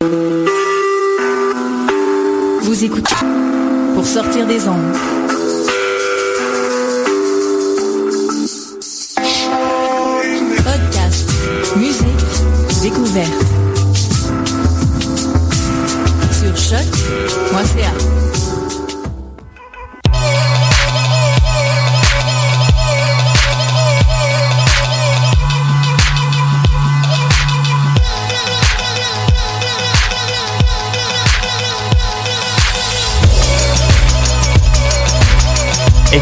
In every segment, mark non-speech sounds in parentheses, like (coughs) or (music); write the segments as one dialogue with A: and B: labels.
A: Vous écoutez pour sortir des ondes. Podcast, musique, découverte. Sur choc.ca.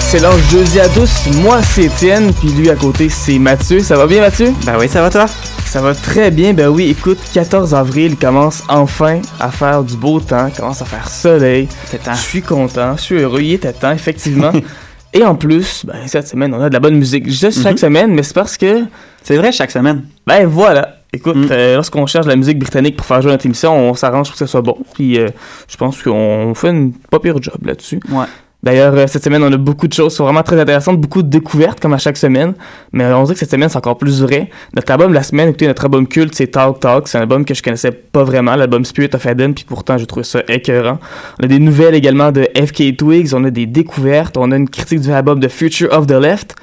B: Excellent jeudi à tous, moi c'est Étienne, puis lui à côté c'est Mathieu. Ça va bien Mathieu?
C: Ben oui, ça va toi?
B: Ça va très bien, ben oui, écoute, 14 avril commence enfin à faire du beau temps, commence à faire soleil. Je suis content, je suis heureux, il était temps, effectivement. (laughs) Et en plus, ben cette semaine, on a de la bonne musique. Juste chaque
C: Mhm.
B: semaine, mais c'est parce que,
C: C'est vrai, chaque semaine.
B: ben voilà. Écoute,
C: Mm.
B: euh, lorsqu'on cherche de la musique britannique pour faire jouer notre émission, on s'arrange pour que ce soit bon. Puis euh, je pense qu'on fait une pas pire job là-dessus.
C: Ouais.
B: D'ailleurs, euh, cette semaine, on a beaucoup de choses sont vraiment très intéressantes, beaucoup de découvertes comme à chaque semaine. Mais on dirait que cette semaine, c'est encore plus vrai. Notre album de la semaine, écoutez, notre album culte, c'est Talk Talk. C'est un album que je connaissais pas vraiment, l'album Spirit of Eden, puis pourtant, j'ai trouvé ça écœurant. On a des nouvelles également de FK Twigs, on a des découvertes, on a une critique du album The Future of the Left.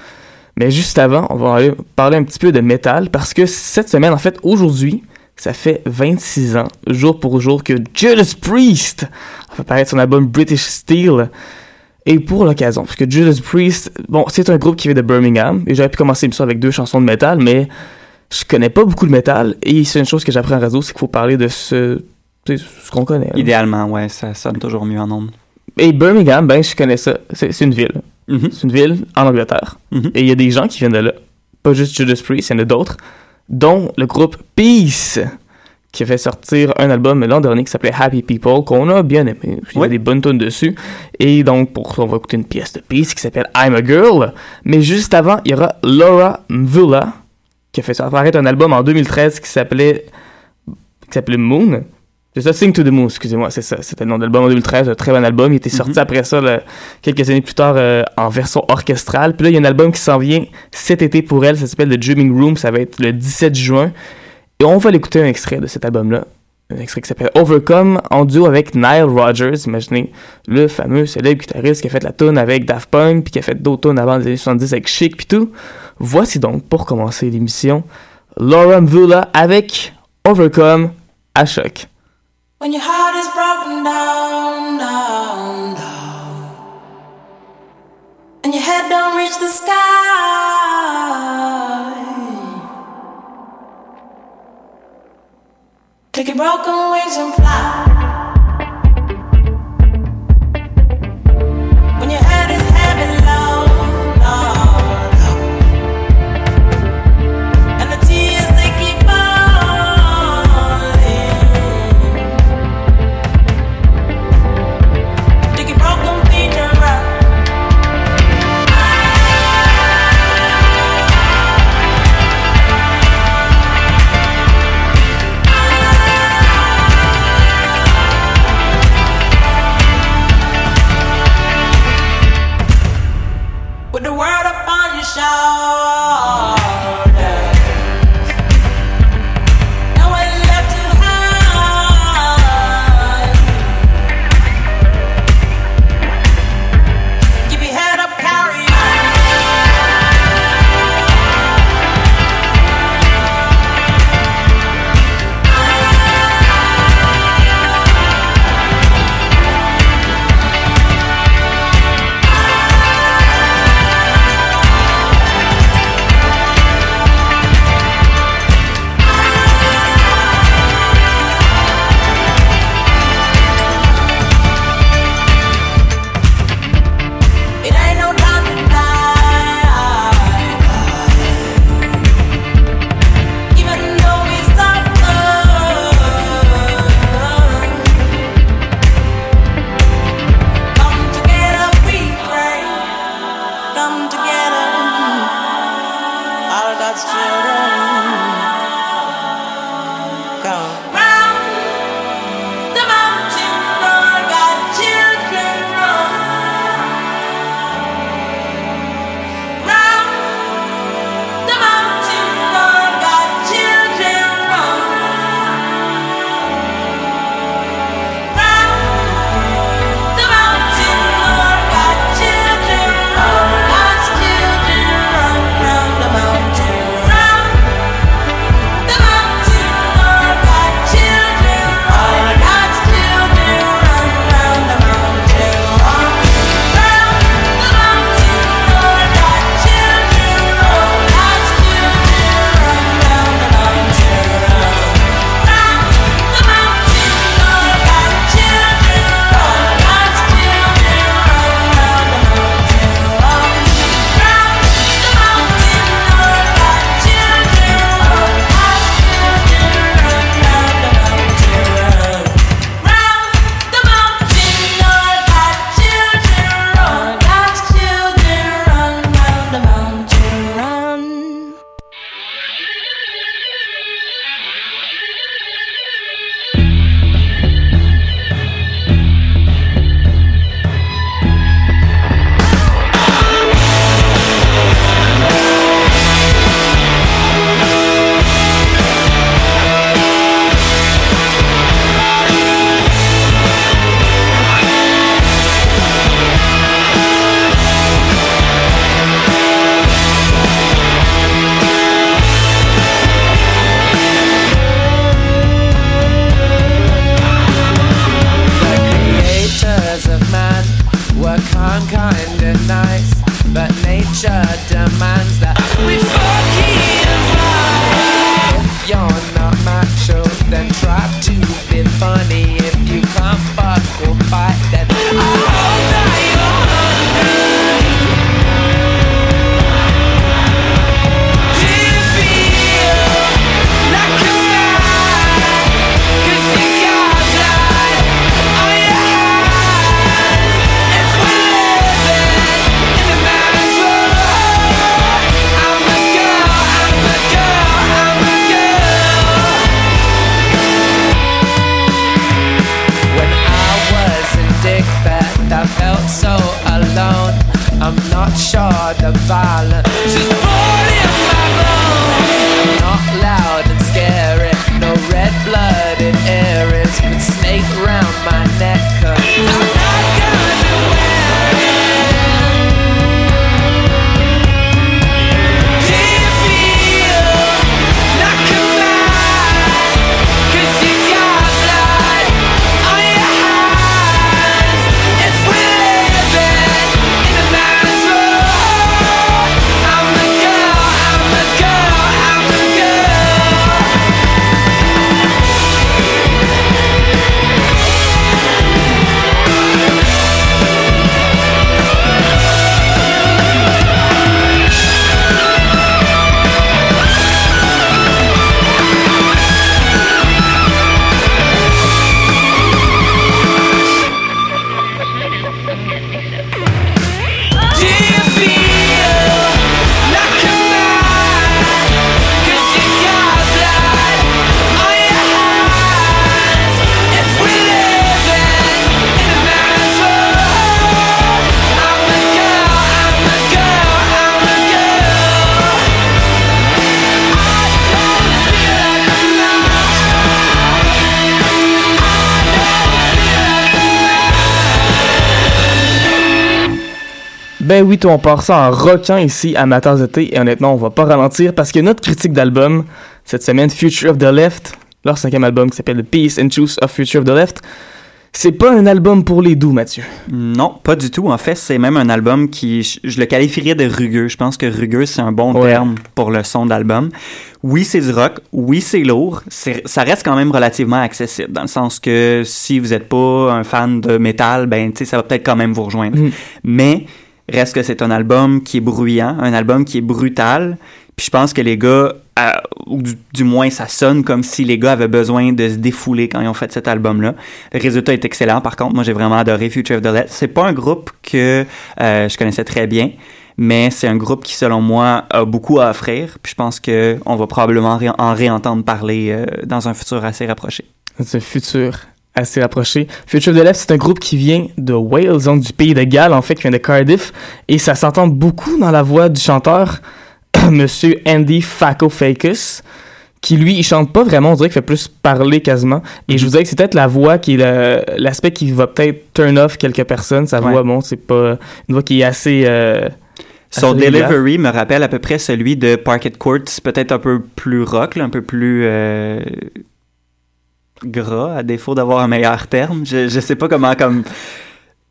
B: Mais juste avant, on va parler un petit peu de métal, parce que cette semaine, en fait, aujourd'hui, ça fait 26 ans, jour pour jour, que Judas Priest a fait paraître son album British Steel. Et pour l'occasion, parce que Judas Priest, bon, c'est un groupe qui vient de Birmingham, et j'aurais pu commencer l'émission avec deux chansons de métal, mais je connais pas beaucoup de métal, et c'est une chose que j'apprends en réseau, c'est qu'il faut parler de ce, qu'on connaît.
C: Idéalement, ouais, ça sonne toujours mieux en ondes.
B: Et Birmingham, ben, je connais ça. C'est une ville.
C: Mhm.
B: C'est une ville en Angleterre.
C: Mhm.
B: Et il y a des gens qui viennent de là. Pas juste Judas Priest, il y en a d'autres. Dont le groupe Peace, qui a fait sortir un album l'an dernier qui s'appelait Happy People, qu'on a bien aimé. Il y a
C: Oui.
B: des bonnes tonnes dessus. Et donc, pour ça, on va écouter une pièce de Peace qui s'appelle I'm a Girl. Mais juste avant, il y aura Laura Mvula, qui a fait apparaître un album en 2013 qui s'appelait qui s'appelait Moon. C'est ça, Sing to the Moon, excusez-moi, c'est ça. C'était le nom de l'album en 2013, un très bon album. Il était sorti
C: Mhm.
B: après ça, là, quelques années plus tard, euh, en version orchestrale. Puis là, il y a un album qui s'en vient cet été pour elle, ça s'appelle The Dreaming Room, ça va être le 17 juin. Et on va l'écouter un extrait de cet album-là. Un extrait qui s'appelle Overcome, en duo avec Nile Rodgers. Imaginez, le fameux célèbre guitariste qui a fait la tune avec Daft Punk, puis qui a fait d'autres tunes avant les années 70 avec Chic, puis tout. Voici donc, pour commencer l'émission, Laura Mvula avec Overcome à choc.
D: And your head don't reach the sky, take your broken wings and fly.
B: Ben oui, toi, on part ça en rockant ici, amateurs d'été, et honnêtement, on va pas ralentir parce que notre critique d'album, cette semaine, Future of the Left, leur cinquième album qui s'appelle The Peace and Truth of Future of the Left, c'est pas un album pour les doux, Mathieu.
C: Non, pas du tout. En fait, c'est même un album qui, je, je le qualifierais de rugueux. Je pense que rugueux, c'est un bon
B: Ouais.
C: terme pour le son d'album. Oui, c'est du rock. Oui, c'est lourd. Ça reste quand même relativement accessible, dans le sens que si vous n'êtes pas un fan de métal, ben, tu sais, ça va peut-être quand même vous rejoindre.
B: Mhm.
C: Mais reste que c'est un album qui est bruyant, un album qui est brutal. Puis je pense que les gars, ou du, moins ça sonne comme si les gars avaient besoin de se défouler quand ils ont fait cet album-là. Le résultat est excellent. Par contre, moi j'ai vraiment adoré Future of the Left. C'est pas un groupe que euh, je connaissais très bien. mais c'est un groupe qui, selon moi, a beaucoup à offrir. Puis je pense que on va probablement en réentendre parler euh, dans un futur assez rapproché.
B: C'est futur assez rapproché. Future of the Left, c'est un groupe qui vient de Wales, donc du pays de Galles, en fait, qui vient de Cardiff, et ça s'entend beaucoup dans la voix du chanteur, (clears throat) Monsieur Andy Fakofakis, qui lui, il chante pas vraiment, on dirait qu'il fait plus parler quasiment. Et je vous dirais que c'est peut-être la voix qui est l'aspect qui va peut-être turn off quelques personnes. Sa
C: Ouais.
B: voix, bon, c'est pas une voix qui est assez. euh,
C: Son delivery me rappelle à peu près celui de Parquet Court, peut-être un peu plus rock, là, un peu plus euh, gras, à défaut d'avoir un meilleur terme. Je, je sais pas comment comme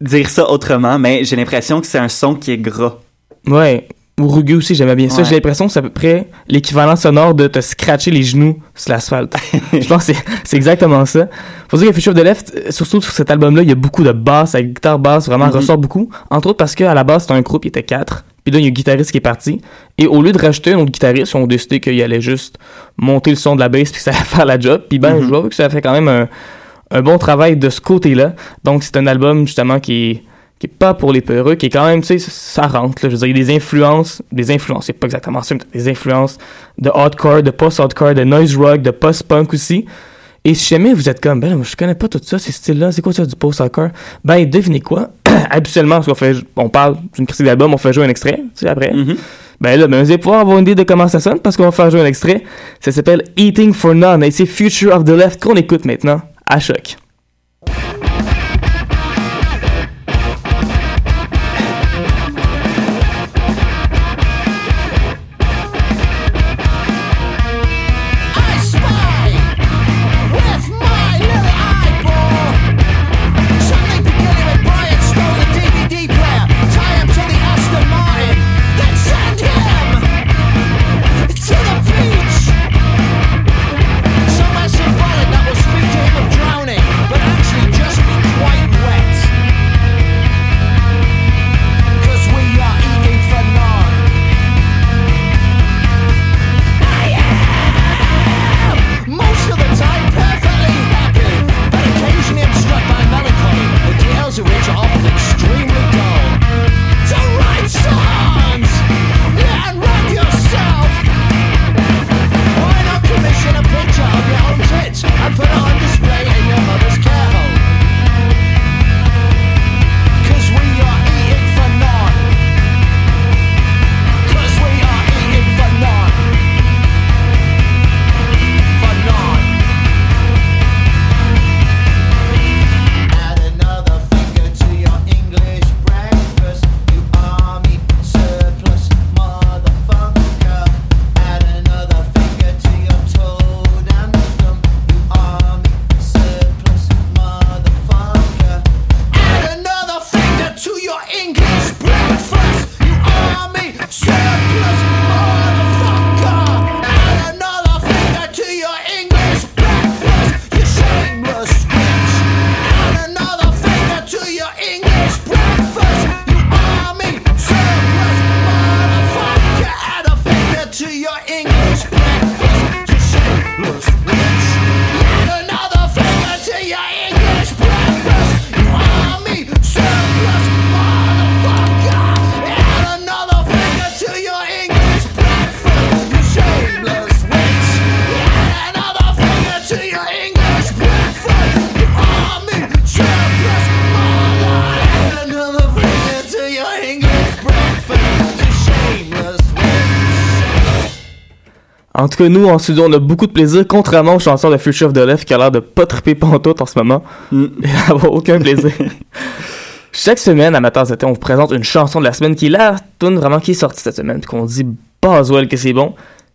C: dire ça autrement, mais j'ai l'impression que c'est un son qui est gras.
B: Ouais. Ou rugueux aussi, j'aimais bien ça.
C: Ouais.
B: J'ai l'impression que c'est à peu près l'équivalent sonore de te scratcher les genoux sur l'asphalte. (laughs) je pense que c'est- exactement ça. Faut dire que Future of the Left, euh, surtout sur cet album-là, il y a beaucoup de basses, la guitare basse vraiment
C: Mhm.
B: ressort beaucoup. Entre autres parce qu'à la base, c'était un groupe, il était quatre. Puis là, il y a un guitariste qui est parti. Et au lieu de rajouter un autre guitariste, ils ont décidé qu'il allait juste monter le son de la bass puis ça allait (laughs) faire la job. Puis ben, je vois que ça fait quand même un, un bon travail de ce côté-là. Donc, c'est un album, justement, qui est qui est pas pour les peureux, qui est quand même, tu sais, ça rentre. Là, je veux dire, il y a des influences, des influences, c'est pas exactement ça, mais des influences de hardcore, de post-hardcore, de noise rock, de post-punk aussi. Et si jamais vous êtes comme, ben là, je connais pas tout ça, ces styles-là, c'est quoi ça du post-hardcore? Ben, devinez quoi? (coughs) Habituellement, parce qu'on fait, on parle d'une critique d'album, on fait jouer un extrait, tu sais, après.
C: Mhm.
B: Ben là, ben, vous allez pouvoir avoir une idée de comment ça sonne parce qu'on va faire jouer un extrait. Ça s'appelle Eating for None et c'est Future of the Left qu'on écoute maintenant à choc. Tout cas, nous, en studio, on a beaucoup de plaisir, contrairement au chanteur de Future of the Left qui a l'air de pas triper pantoute en ce moment.
C: Mm. (laughs)
B: Et d'avoir aucun plaisir. Chaque semaine, à Matin Zété, on vous présente une chanson de la semaine qui est la tune vraiment qui est sortie cette semaine, puis qu'on dit Boswell que c'est bon.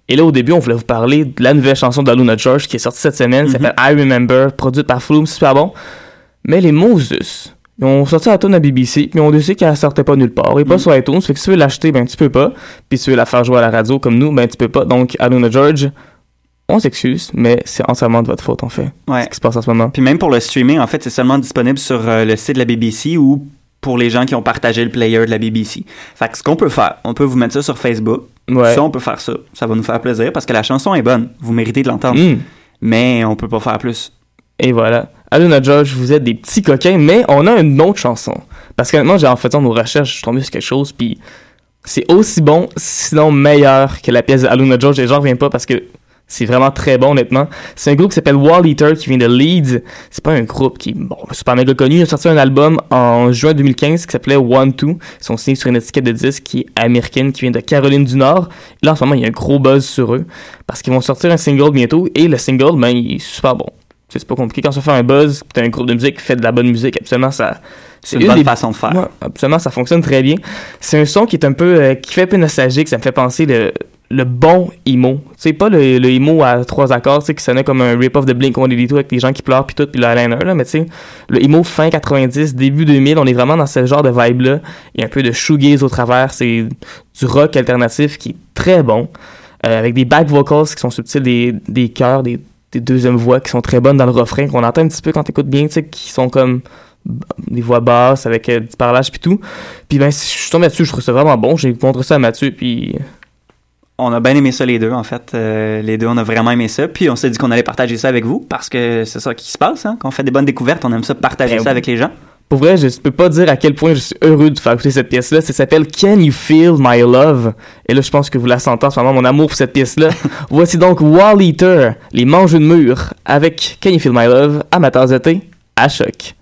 B: Et là, au début, on voulait vous parler de la nouvelle chanson d'Aluna George qui est sortie cette semaine, ça
C: Mhm.
B: s'appelle I Remember, produite par Flume, super bon. Mais les Moses, ils ont sorti la tune à BBC, puis on décidé qu'elle sortait pas nulle part. Et pas
C: Mhm.
B: sur iTunes, fait que si tu veux l'acheter, ben tu peux pas. Puis si tu veux la faire jouer à la radio comme nous, ben tu peux pas. Donc, Aluna George, on s'excuse, mais c'est entièrement de votre faute, en fait.
C: Ouais.
B: Ce qui se passe en ce moment.
C: Puis même pour le streaming, en fait, c'est seulement disponible sur euh, le site de la BBC ou pour les gens qui ont partagé le player de la BBC. Fait que ce qu'on peut faire, on peut vous mettre ça sur Facebook.
B: Ouais.
C: Ça, on peut faire ça. Ça va nous faire plaisir parce que la chanson est bonne. Vous méritez de l'entendre.
B: Mm.
C: Mais on peut pas faire plus.
B: Et voilà. Aluna George, vous êtes des petits coquins, mais on a une autre chanson. Parce que honnêtement, j'ai en fait nos recherches, je suis tombé sur quelque chose, puis c'est aussi bon, sinon meilleur que la pièce de Aluna George, et j'en reviens pas parce que c'est vraiment très bon, honnêtement. C'est un groupe qui s'appelle Wall Eater, qui vient de Leeds. C'est pas un groupe qui, bon, super méga connu. Ils ont sorti un album en juin 2015 qui s'appelait One Two. Ils sont signés sur une étiquette de disque qui est américaine, qui vient de Caroline du Nord. Là, en ce moment, il y a un gros buzz sur eux. Parce qu'ils vont sortir un single bientôt. Et le single, ben, il est super bon. C'est pas compliqué. Quand ça fait un buzz, t'as un groupe de musique qui fait de la bonne musique, absolument, ça...
C: C'est une bonne
B: des-
C: façon de faire.
B: Ouais, absolument, ça fonctionne très bien. C'est un son qui est un peu, euh, qui fait un peu nostalgique. Ça me fait penser le, le bon emo. C'est pas le, le emo à trois accords, tu sais, qui sonnait comme un rip-off de Blink-182 avec les gens qui pleurent puis tout, puis le eyeliner, là. Mais tu sais, le emo fin 90, début 2000, on est vraiment dans ce genre de vibe-là. Il y a un peu de shoegaze au travers. C'est du rock alternatif qui est très bon. euh, avec des back vocals qui sont subtils, des, des chœurs, des, des deuxièmes voix qui sont très bonnes dans le refrain, qu'on entend un petit peu quand t'écoutes bien, tu sais, qui sont comme des voix basses avec euh, du parlage puis tout. Puis ben, si je suis tombé là-dessus, je trouve ça vraiment bon. J'ai montré ça à Mathieu, puis
C: On a bien aimé ça les deux, en fait. Euh, les deux, on a vraiment aimé ça. Puis on s'est dit qu'on allait partager ça avec vous parce que c'est ça qui se passe. Hein? Quand on fait des bonnes découvertes, on aime ça partager
B: Ben
C: ça
B: oui.
C: avec les gens.
B: Pour vrai, je peux pas dire à quel point je suis heureux de faire écouter cette pièce-là. Ça s'appelle Can You Feel My Love? Et là, je pense que vous la sentez en ce moment, mon amour pour cette pièce-là. (laughs) Voici donc Wall Eater, les mangeux de mur, avec Can You Feel My Love, à ma tasse de thé, à choc.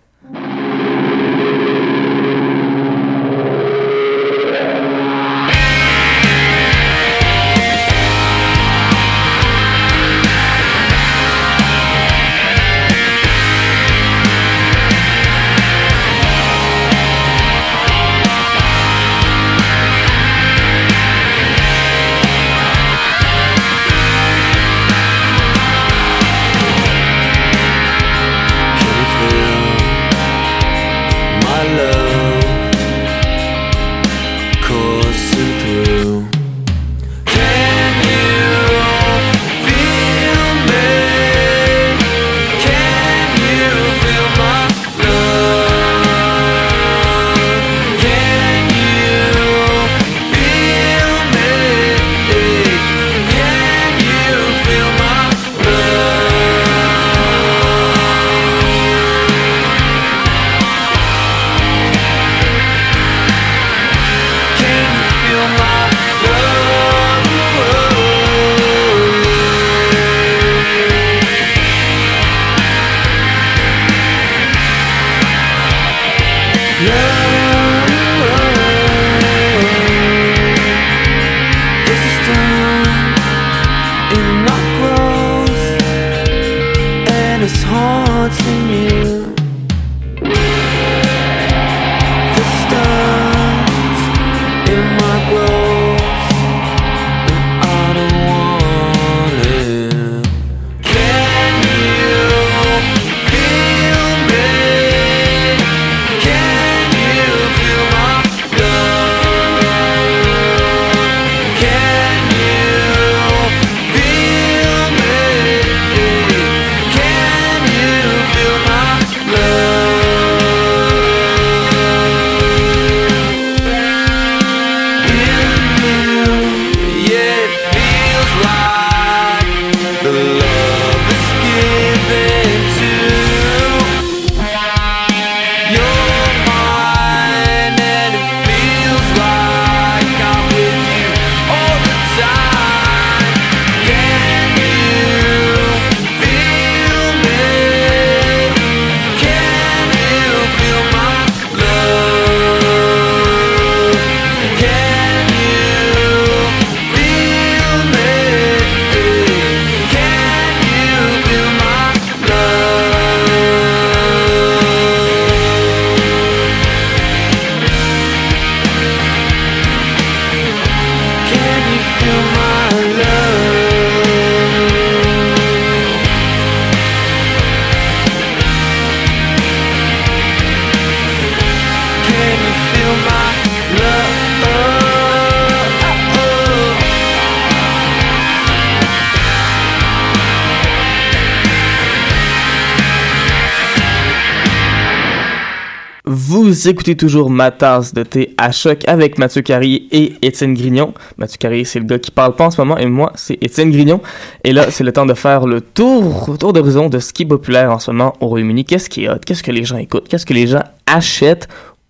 B: Vous écoutez toujours ma tasse de thé à choc avec Mathieu Carrier et Étienne Grignon. Mathieu Carrier, c'est le gars qui parle pas en ce moment, et moi, c'est Étienne Grignon. Et là, c'est le temps de faire le tour, tour d'horizon de ce qui est populaire en ce moment au Royaume-Uni. Qu'est-ce qui est hot? Qu'est-ce que les gens écoutent? Qu'est-ce que les gens achètent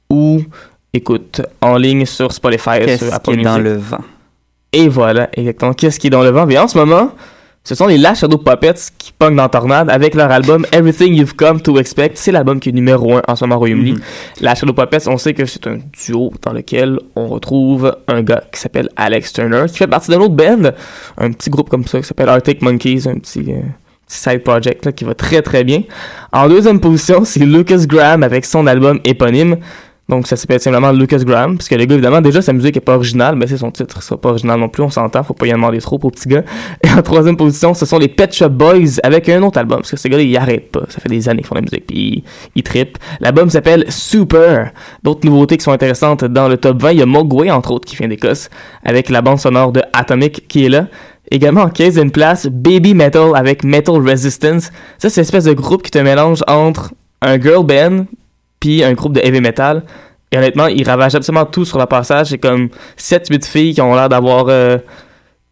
B: ou écoute en ligne sur Spotify, sur
C: Qu'est-ce
B: Apple
C: qui est dans
B: Music?
C: le vent?
B: Et voilà, exactement. Qu'est-ce qui est dans le vent? Mais en ce moment, ce sont les Last Shadow Puppets qui pognent dans Tornade avec leur album Everything You've Come to Expect. C'est l'album qui est numéro un en ce moment au Royaume-Uni. Last Shadow Puppets, on sait que c'est un duo dans lequel on retrouve un gars qui s'appelle Alex Turner, qui fait partie d'un autre band, un petit groupe comme ça qui s'appelle Arctic Monkeys, un petit, euh, petit side project là, qui va très très bien. En deuxième position, c'est Lucas Graham avec son album éponyme. Donc ça s'appelle simplement Lucas Graham, parce que le gars, évidemment, déjà sa musique est pas originale, mais c'est son titre, c'est pas original non plus, on s'entend, faut pas y en demander trop pour petit gars. Et en troisième position, ce sont les Pet Shop Boys avec un autre album, parce que ces gars-là, ils arrêtent pas, ça fait des années qu'ils font la musique, puis ils, ils trippent. L'album s'appelle Super. D'autres nouveautés qui sont intéressantes dans le top 20, il y a Mogwai, entre autres, qui vient d'Écosse, avec la bande sonore de Atomic qui est là. Également en 15e place, Baby Metal avec Metal Resistance. Ça, c'est une espèce de groupe qui te mélange entre un girl band puis un groupe de heavy metal. Et honnêtement, ils ravagent absolument tout sur le passage. C'est comme 7-8 filles qui ont l'air d'avoir euh,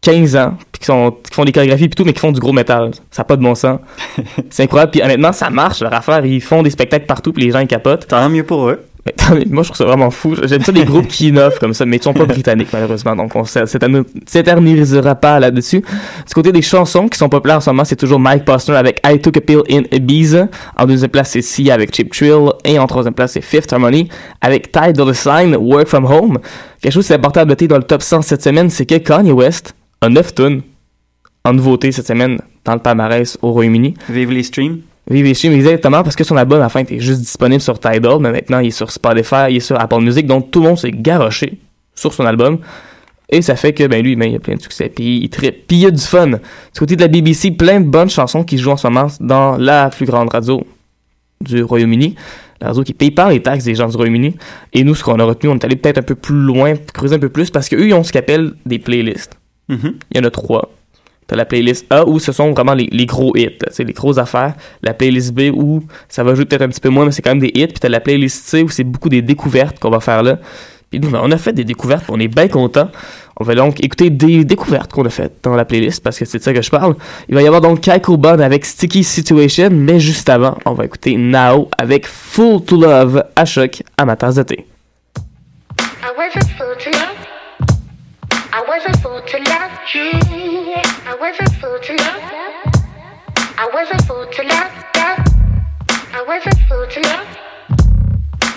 B: 15 ans, puis qui, sont, qui font des chorégraphies puis tout, mais qui font du gros métal. Ça n'a pas de bon sens. (laughs) c'est incroyable. Puis honnêtement, ça marche, leur affaire. Ils font des spectacles partout, puis les gens ils capotent.
C: Tant mieux pour eux. (laughs)
B: Mais, moi, je trouve ça vraiment fou. J'aime ça des groupes qui innovent comme ça, mais ils sont pas britanniques, malheureusement. Donc, on s'é- s'éterni- s'éternisera pas là-dessus. Du côté des chansons qui sont populaires en ce moment, c'est toujours Mike Posner avec I Took a Pill in Ibiza. En deuxième place, c'est Sia avec Chip Trill. Et en troisième place, c'est Fifth Harmony avec Tide of the Sign, Work From Home. Quelque chose qui est important à noter dans le top 100 cette semaine, c'est que Kanye West a 9 tonnes en nouveauté cette semaine dans le palmarès au Royaume-Uni.
C: Vive les.
B: Vive streams, exactement, parce que son album, à la fin, était juste disponible sur Tidal, mais maintenant, il est sur Spotify, il est sur Apple Music, donc tout le monde s'est garoché sur son album. Et ça fait que, ben lui, ben, il a plein de succès, puis il trippe, puis il y a du fun. Du côté de la BBC, plein de bonnes chansons qui jouent en ce moment dans la plus grande radio du Royaume-Uni, la radio qui paye par les taxes des gens du Royaume-Uni. Et nous, ce qu'on a retenu, on est allé peut-être un peu plus loin, creuser un peu plus, parce qu'eux, ils ont ce qu'ils appellent des playlists.
C: Mhm.
B: Il y en a trois. T'as la playlist A où ce sont vraiment les, gros hits, là, les grosses affaires. La playlist B où ça va jouer peut-être un petit peu moins, mais c'est quand même des hits. Puis t'as la playlist C où c'est beaucoup des découvertes qu'on va faire là. Puis nous, on a fait des découvertes, on est bien contents. On va donc écouter des découvertes qu'on a faites dans la playlist parce que c'est de ça que je parle. Il va y avoir donc Kai Bond avec Sticky Situation, mais juste avant, on va écouter Now avec Full to Love à choc à ma tasse de thé.
E: I was a fool to love. Love you. I was a fool to love. I was a fool to love. love. I was a fool to love.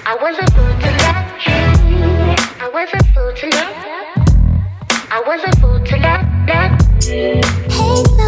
E: I was a fool to love you. I was a fool to love. I was a fool to love. love.
F: Hey, lonely,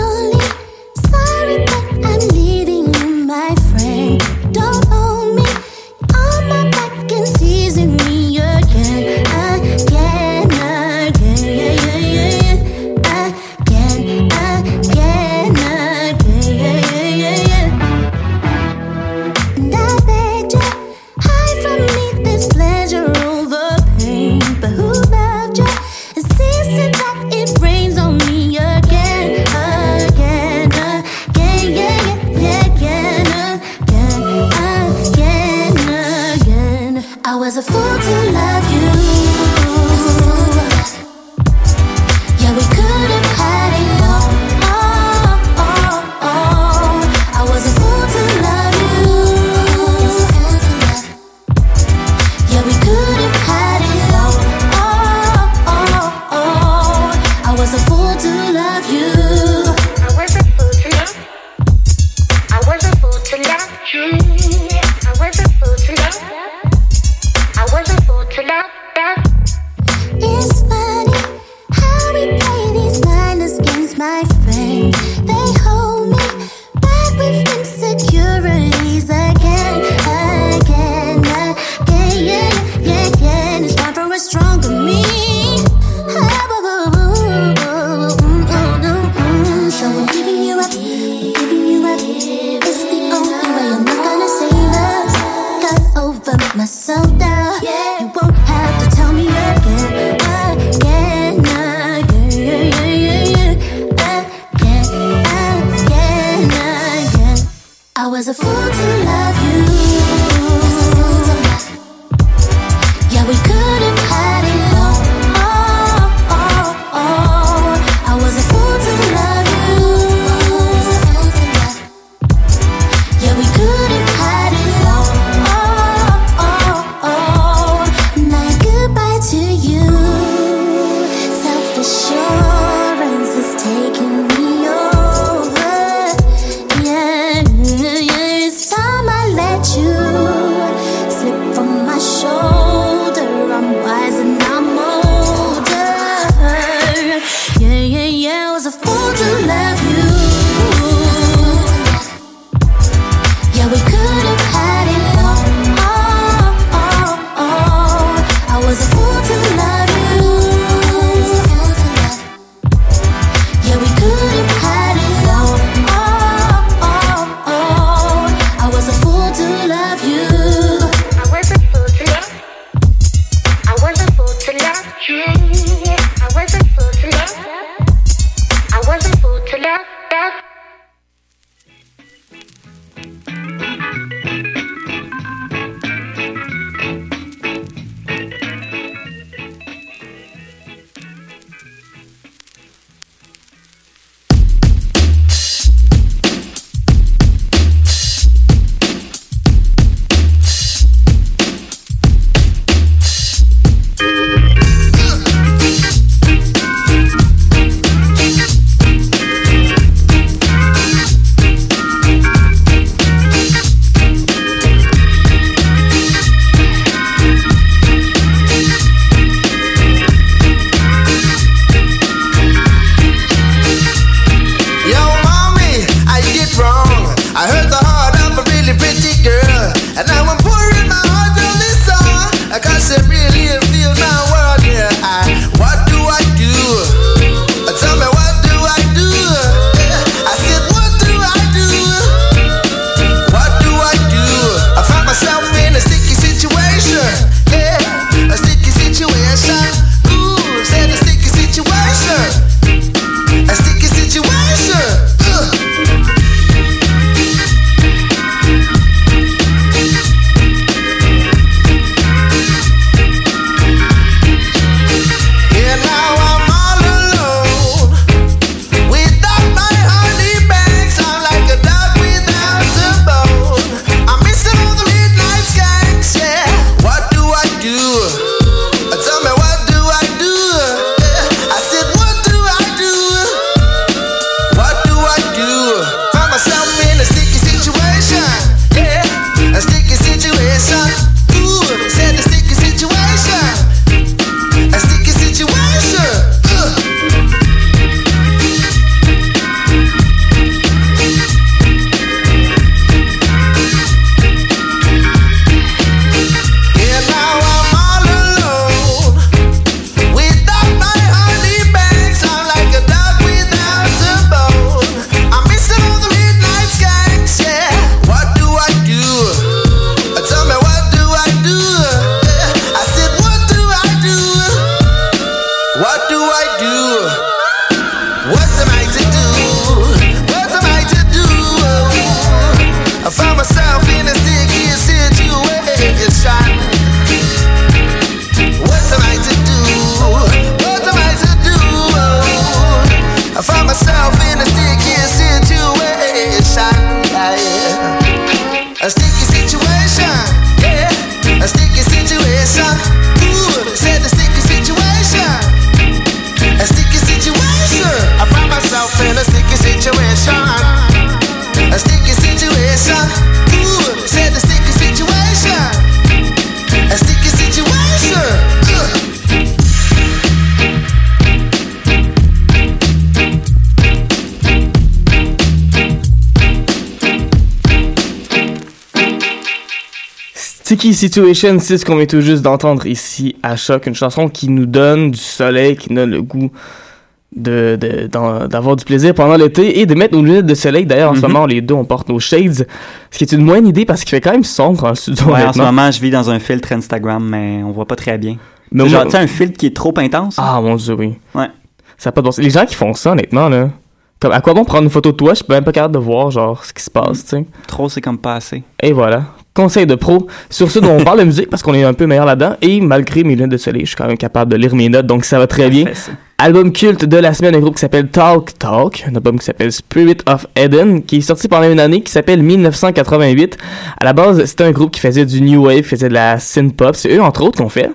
G: Situation,
B: c'est ce qu'on vient tout juste d'entendre ici à Choc, une chanson qui nous donne du soleil, qui nous donne le goût de d'avoir du plaisir pendant l'été et de mettre nos lunettes de soleil. D'ailleurs, en ce
C: Mhm.
B: moment, les deux, on porte nos shades, ce qui est une moindre idée parce qu'il fait quand même sombre en studio.
C: Ouais, en ce moment, je vis dans un filtre Instagram, mais on voit pas très bien.
B: Mais
C: C'est
B: moi-
C: genre, tu sais, un filtre qui est trop intense?
B: Ah mon dieu, oui.
C: Ouais.
B: Ça a pas de bon sens. Les gens qui font ça, honnêtement, là. Comme, à quoi bon prendre une photo de toi? Je suis même pas capable de voir, genre, ce qui se passe, tu sais.
C: Trop, c'est comme pas assez.
B: Et voilà. Conseil de pro. Sur ce, dont on parle de musique parce qu'on est un peu meilleur là-dedans. Et malgré mes lunettes de soleil, je suis quand même capable de lire mes notes, donc ça va très bien. Album culte de la semaine, un groupe qui s'appelle Talk Talk, un album qui s'appelle Spirit of Eden, qui est sorti pendant une année qui s'appelle 1988. À la base, c'était un groupe qui faisait du new wave, qui faisait de la synth pop. C'est eux, entre autres, qui ont fait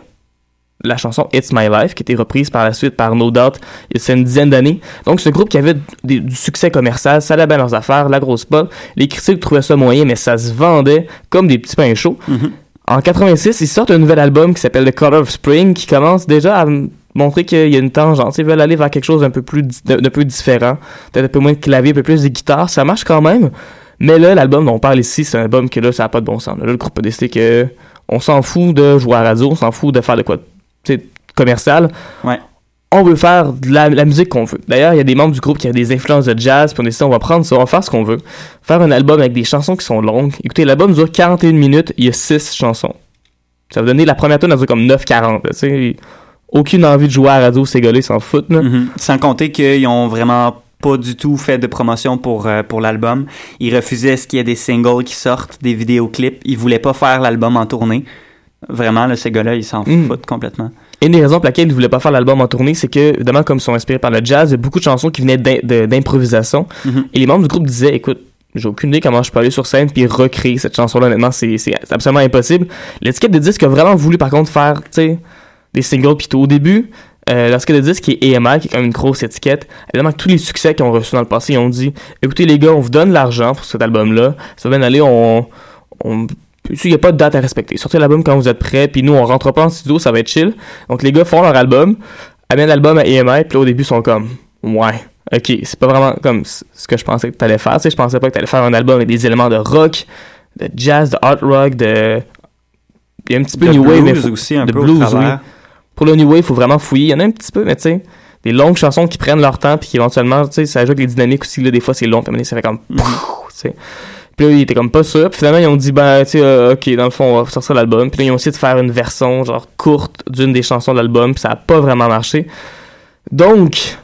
B: la chanson It's My Life, qui a été reprise par la suite par No Doubt il y a une dizaine d'années. Donc, un groupe qui avait des- du succès commercial, ça allait bien leurs affaires, la grosse pop. Les critiques trouvaient ça moyen, mais ça se vendait comme des petits pains chauds. En 86, ils sortent un nouvel album qui s'appelle The Color of Spring, qui commence déjà à montrer qu'il y a une tangente. Ils veulent aller vers quelque chose d'un peu plus d'un peu différent. Peut-être un peu moins de clavier, un peu plus de guitare. Ça marche quand même. Mais là, l'album dont on parle ici, c'est un album que là, ça n'a pas de bon sens. Là, le groupe a décidé que on s'en fout de jouer à la radio, on s'en fout de faire de quoi commercial.
C: Ouais.
B: On veut faire de la, la musique qu'on veut. D'ailleurs, il y a des membres du groupe qui ont des influences de jazz, puis on a décidé, on va prendre ça, on va faire ce qu'on veut. Faire un album avec des chansons qui sont longues. Écoutez, l'album dure 41 minutes, il y a 6 chansons. Ça va donner la première tune, elle dure comme 9,40. là, Tu sais, aucune envie de jouer à la radio, ces ils s'en foutent.
C: Mhm. Sans compter qu'ils ont vraiment pas du tout fait de promotion pour, euh, pour l'album. Ils refusaient ce qu'il y ait des singles qui sortent, des vidéoclips. Ils voulaient pas faire l'album en tournée. Vraiment, là, ces gars-là, ils s'en
B: Mm.
C: foutent complètement.
B: Une des raisons pour laquelle ils voulaient pas faire l'album en tournée, c'est que, évidemment, comme ils sont inspirés par le jazz, il y a beaucoup de chansons qui venaient d'improvisation.
C: Mhm.
B: Et les membres du groupe disaient, écoute, j'ai aucune idée comment je peux aller sur scène puis recréer cette chanson-là. Honnêtement, c'est absolument impossible. L'étiquette de disque a vraiment voulu, par contre, faire, tu sais, des singles puis tout. Au début, euh, disque qui est EMI, qui est quand même une grosse étiquette, évidemment, tous les succès qu'ils ont reçus dans le passé, ils ont dit, écoutez les gars, on vous donne l'argent pour cet album-là. Ça va bien aller, on... on il n'y a pas de date à respecter. Sortez l'album quand vous êtes prêts, puis nous, on rentre pas en studio, ça va être chill. Donc, les gars font leur album, amènent l'album à EMI, puis là, au début, ils sont comme, ouais, ok, c'est pas vraiment comme ce que je pensais que t'allais faire. Tu sais, je pensais pas que t'allais faire un album avec des éléments de rock, de jazz, de art rock, de. Il y a un petit peu
C: De
B: New Wave, mais faut-
C: aussi, un
B: de
C: peu
B: blues, oui. Pour le New Wave, il faut vraiment fouiller. Il y en a un petit peu, mais tu sais, des longues chansons qui prennent leur temps, puis qui éventuellement, tu sais, ça joue avec les dynamiques aussi. Là, des fois, c'est long, puis ça fait comme. Pouf, tu sais. Puis là, ils étaient comme pas sûrs. Puis finalement, ils ont dit, ben, tu sais, euh, ok, dans le fond, on va sortir l'album. Puis là, ils ont essayé de faire une version, genre, courte d'une des chansons de l'album. Puis ça a pas vraiment marché. Donc,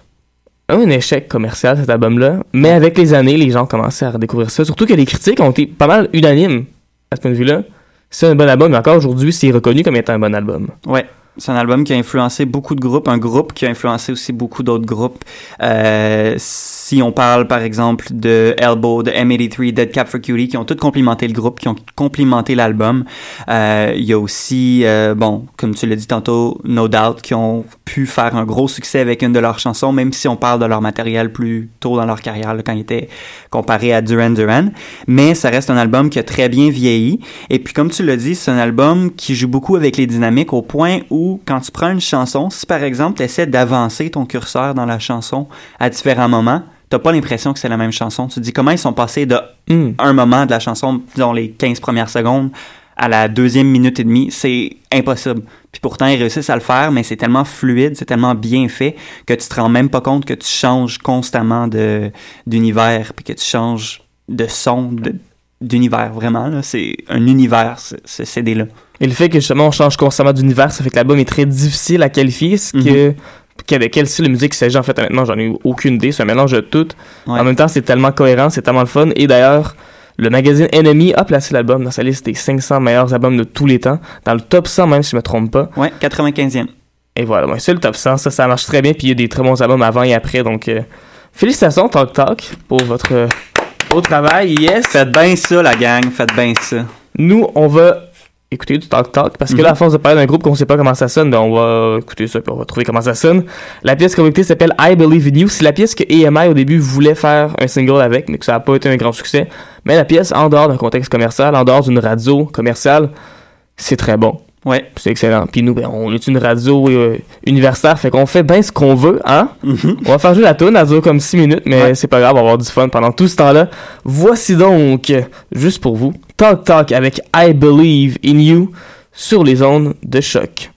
B: un échec commercial, cet album-là. Mais avec les années, les gens commencé à redécouvrir ça. Surtout que les critiques ont été pas mal unanimes à ce point de vue-là. C'est un bon album, mais encore aujourd'hui, c'est reconnu comme étant un bon album.
C: Ouais. C'est un album qui a influencé beaucoup de groupes, un groupe qui a influencé aussi beaucoup d'autres groupes. Euh, si on parle par exemple de Elbow, de M83, Dead Cap for Cutie, qui ont tous complimenté le groupe, qui ont complimenté l'album. Euh, Il y a aussi, euh, bon, comme tu l'as dit tantôt, No Doubt, qui ont pu faire un gros succès avec une de leurs chansons, même si on parle de leur matériel plus tôt dans leur carrière, là, quand ils étaient comparés à Duran Duran. Mais ça reste un album qui a très bien vieilli. Et puis, comme tu l'as dit, c'est un album qui joue beaucoup avec les dynamiques au point où, quand tu prends une chanson, si par exemple, tu essaies d'avancer ton curseur dans la chanson à différents moments, t'as pas l'impression que c'est la même chanson. Tu te dis comment ils sont passés de
B: Hmm.
C: un moment de la chanson, disons les 15 premières secondes, à la deuxième minute et demie, c'est impossible. Puis pourtant, ils réussissent à le faire, mais c'est tellement fluide, c'est tellement bien fait que tu te rends même pas compte que tu changes constamment de d'univers, puis que tu changes de son, de- d'univers, vraiment. là. C'est un univers, ce, ce CD-là.
B: Et le fait que justement on change constamment d'univers, ça fait que l'album est très difficile à qualifier. Ce que, quel, quel style de musique s'agit en fait? Maintenant, j'en ai aucune idée. C'est un mélange de tout. En même temps, c'est tellement cohérent, c'est tellement le fun. Et d'ailleurs, le magazine Enemy a placé l'album dans sa liste des 500 meilleurs albums de tous les temps, dans le top 100 même si je me trompe pas.
C: Ouais, 95e.
B: Et voilà, bon, c'est le top 100, ça, ça marche très bien. Puis il y a des très bons albums avant et après. Donc, euh, félicitations Talk Talk pour votre euh, beau travail. Yes.
C: Faites bien ça, la gang, faites bien ça.
B: Nous, on va écouter du Talk Talk parce que
C: Mhm.
B: là, à force de parler d'un groupe qu'on sait pas comment ça sonne, ben, on va écouter ça puis on va trouver comment ça sonne. La pièce qu'on va écouter s'appelle I Believe in You. C'est la pièce que EMI au début voulait faire un single avec, mais que ça a pas été un grand succès. Mais la pièce, en dehors d'un contexte commercial, en dehors d'une radio commerciale, c'est très bon.
C: Ouais.
B: C'est excellent. Puis nous, ben, on est une radio euh, universitaire, fait qu'on fait bien ce qu'on veut, hein? On va faire jouer la tune, elle dure comme 6 minutes, mais c'est pas grave, on va avoir du fun pendant tout ce temps-là. Voici donc, juste pour vous, Talk Talk avec I Believe in You sur les ondes de choc.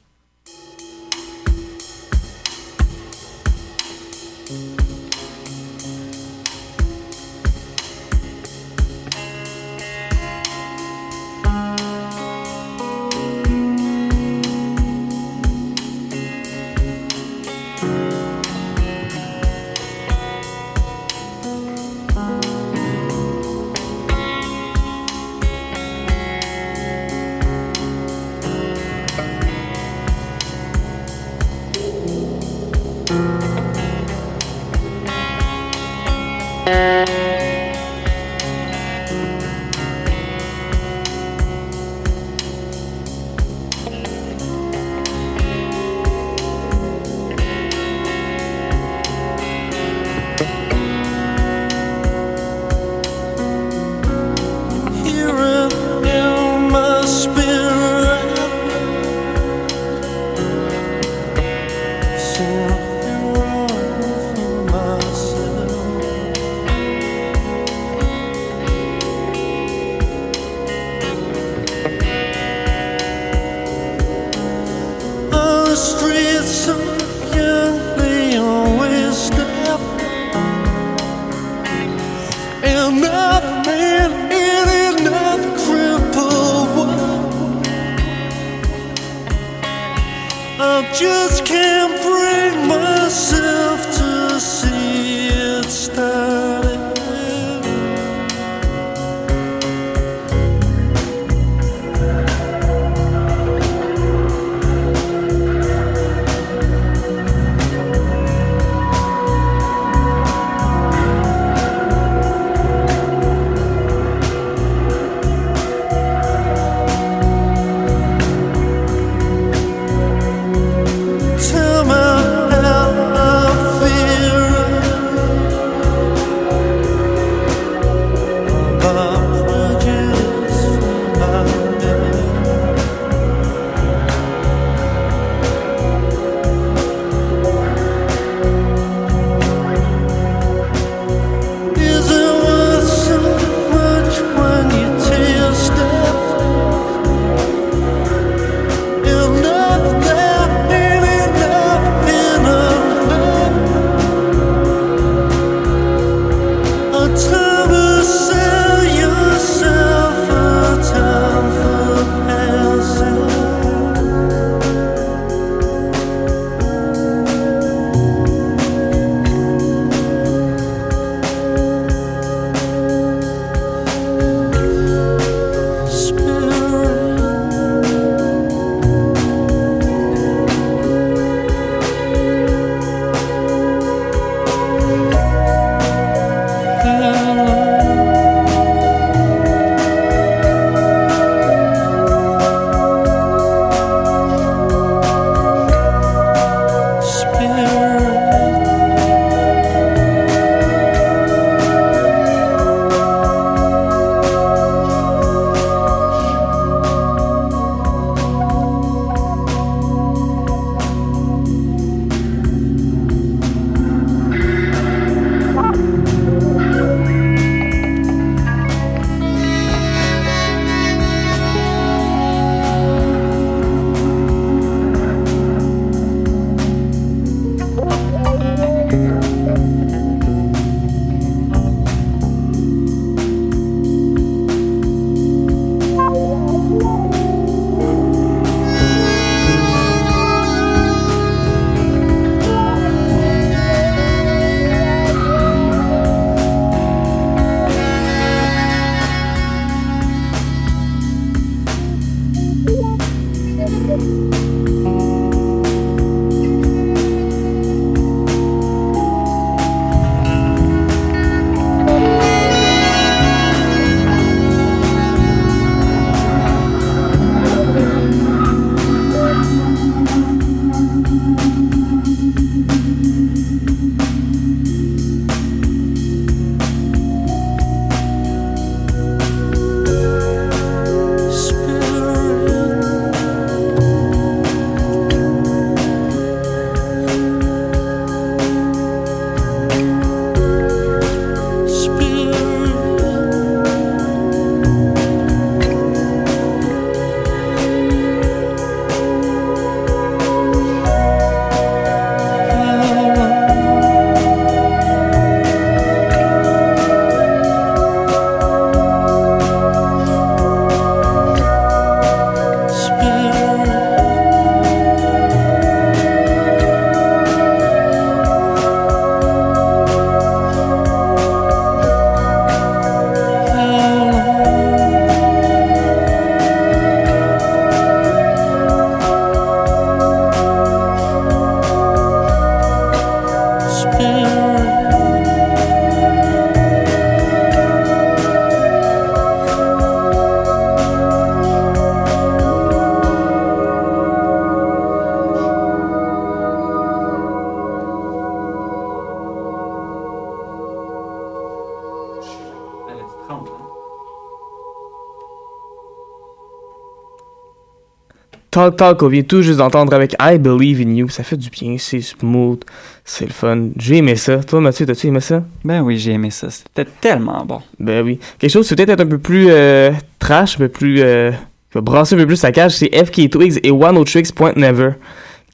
B: Talk Talk qu'on vient tout juste d'entendre avec I Believe in You. Ça fait du bien, c'est smooth, c'est le fun. J'ai aimé ça. Toi, Mathieu, t'as-tu aimé ça?
C: Ben oui, j'ai aimé ça. C'était tellement bon.
B: Ben oui. Quelque chose qui peut peut-être être un peu plus euh, trash, un peu plus. Euh, qui va brasser un peu plus sa cage, c'est FK Twigs et One O Tricks Point Never,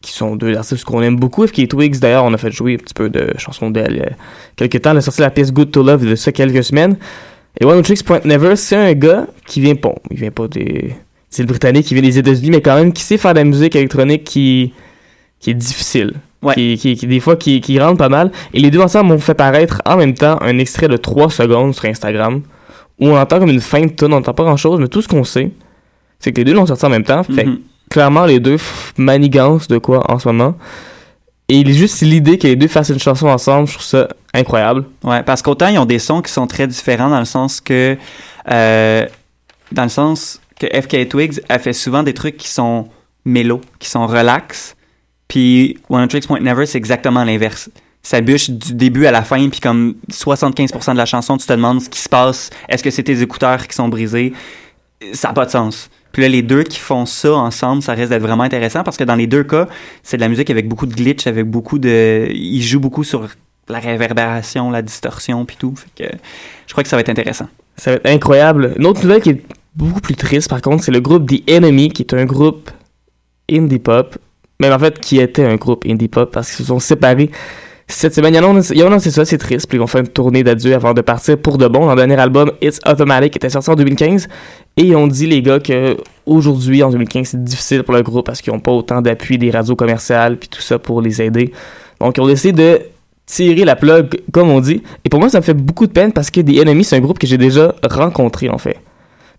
B: qui sont deux artistes qu'on aime beaucoup. FK Twigs, d'ailleurs, on a fait jouer un petit peu de chansons d'elle euh, quelques temps. Elle a sorti la pièce Good to Love de ça quelques semaines. Et One O Tricks Point Never, c'est un gars qui vient pas. Il vient pas des. C'est le Britannique qui vient des États-Unis, mais quand même qui sait faire de la musique électronique qui, qui est difficile.
C: Ouais.
B: Qui, qui, qui- des fois, qui, qui rentre pas mal. Et les deux ensemble m'ont fait paraître en même temps un extrait de 3 secondes sur Instagram où on entend comme une fin de tune, on entend pas grand chose, mais tout ce qu'on sait, c'est que les deux l'ont sorti en même temps. Fait
C: Mhm.
B: clairement, les deux manigancent de quoi en ce moment. Et il est juste l'idée que les deux fassent une chanson ensemble, je trouve ça incroyable.
C: Ouais, parce qu'autant ils ont des sons qui sont très différents dans le sens que euh, dans le sens que FK Twigs a fait souvent des trucs qui sont mélos, qui sont relax, puis One Tricks Point Never c'est exactement l'inverse. Ça bûche du début à la fin, puis comme 75% de la chanson, tu te demandes ce qui se passe. Est-ce que c'est tes écouteurs qui sont brisés? Ça n'a pas de sens. Puis là, les deux qui font ça ensemble, ça risque d'être vraiment intéressant parce que dans les deux cas, c'est de la musique avec beaucoup de glitch, avec beaucoup de. Ils jouent beaucoup sur la réverbération, la distorsion, puis tout. Fait que je crois que ça va être intéressant.
B: Ça va être incroyable. Une autre nouvelle qui est beaucoup plus triste, par contre, c'est le groupe The Enemy, qui est un groupe indie pop. Mais en fait, qui était un groupe indie pop parce qu'ils se sont séparés cette semaine. Il y en a, c'est ça, c'est triste. Puis ils vont faire une tournée d'adieu avant de partir pour de bon. Leur dernier album, It's Automatic, était sorti en 2015. Et ils ont dit, les gars, que aujourd'hui, en 2015, c'est difficile pour le groupe parce qu'ils n'ont pas autant d'appui des radios commerciales puis tout ça pour les aider. Donc, ils ont décidé de tirer la plug, comme on dit. Et pour moi, ça me fait beaucoup de peine parce que The Enemy, c'est un groupe que j'ai déjà rencontré, en fait.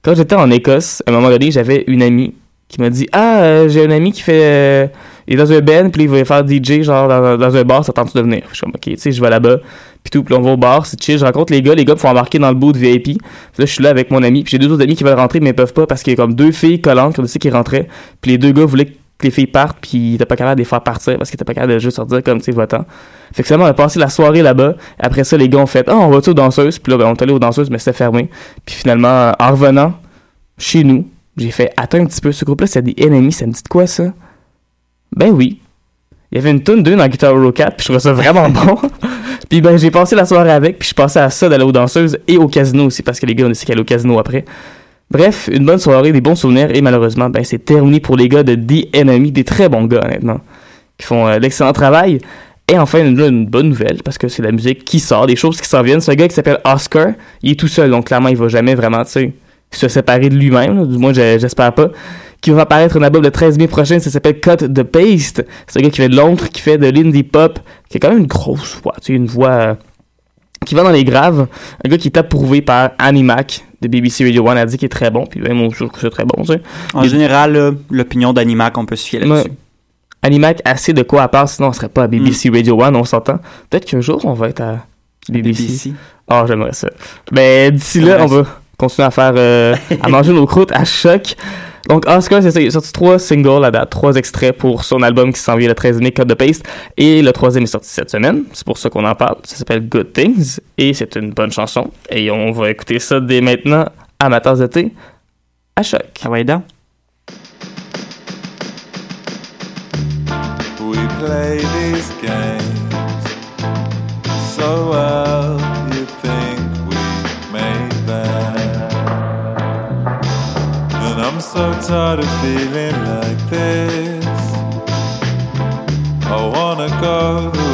B: Quand j'étais en Écosse, à un moment donné, j'avais une amie qui m'a dit Ah, euh, j'ai un ami qui fait. euh, il est dans un band, puis il va faire DJ, genre dans, un bar, ça tente de venir. Je suis comme Ok, tu sais, je vais là-bas. Puis tout, puis on va au bar, c'est chill. Je rencontre les gars, les gars me font embarquer dans le bout de VIP. Là, je suis là avec mon ami, puis j'ai deux autres amis qui veulent rentrer, mais ils peuvent pas parce qu'il y a comme deux filles collantes qui ont décidé qu'ils rentraient. Puis les deux gars voulaient que les filles partent, puis ils étaient pas capables de les faire partir parce qu'ils étaient pas capables de juste leur dire comme, tu sais, va-t'en. Fait que finalement, on a passé la soirée là-bas. Après ça, les gars ont fait Ah, on va-tu aux danseuses? Puis là, ben, on est allé aux danseuses, mais c'était fermé. Puis finalement, en revenant chez nous, j'ai fait Attends un petit peu, ce groupe-là, c'est des ennemis, ça me dit de quoi ça? Ben oui. Il y avait une tune d'eux dans Guitar Hero 4, puis je trouvais ça vraiment (laughs) bon. puis ben, j'ai passé la soirée avec, puis je passais à ça d'aller aux danseuses et au casino aussi, parce que les gars, on décidé qu'aller au casino après. Bref, une bonne soirée, des bons souvenirs, et malheureusement, ben, c'est terminé pour les gars de The Enemy, des très bons gars, honnêtement, qui font euh, l'excellent travail. Et enfin, une, une bonne nouvelle, parce que c'est la musique qui sort, des choses qui s'en viennent. C'est un gars qui s'appelle Oscar. Il est tout seul, donc clairement, il va jamais vraiment, tu se séparer de lui-même, du moins, j'espère pas. Qui va apparaître un album le 13 mai prochain, ça s'appelle Cut the Paste. C'est un gars qui fait de Londres, qui fait de l'indie pop, qui a quand même une grosse voix, tu sais, une voix euh, qui va dans les graves. Un gars qui est approuvé par Annie Mac de BBC Radio One, a dit qu'il est très bon, puis moi, je trouve que c'est très bon, tu sais.
C: En général, l'opinion d'Animac, on peut se fier là-dessus.
B: Animac assez de quoi à part, sinon on serait pas à BBC Radio One, on s'entend. Peut-être qu'un jour on va être à BBC.
C: BBC.
B: Ah, j'aimerais ça. Ben d'ici là, on va continuer à faire euh, à manger nos croûtes à choc. Donc Oscar, c'est ça, il a sorti trois singles à date, trois extraits pour son album qui s'en vient le 13 mai, Cut the Paste, et le troisième est sorti cette semaine. C'est pour ça qu'on en parle. Ça s'appelle Good Things et c'est une bonne chanson. Et on va écouter ça dès maintenant à ma tasse de thé à choc.
C: Ah ouais, donc.
H: We play these games so well. So tired of feeling like this. I wanna go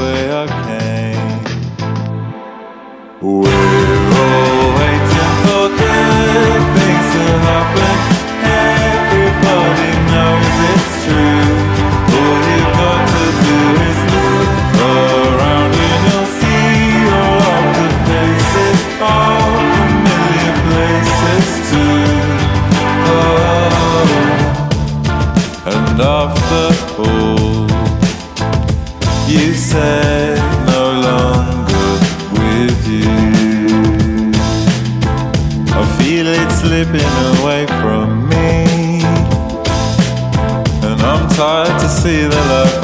H: and after all. You say no longer with you. I feel it slipping away from me, and I'm tired to see the
C: love.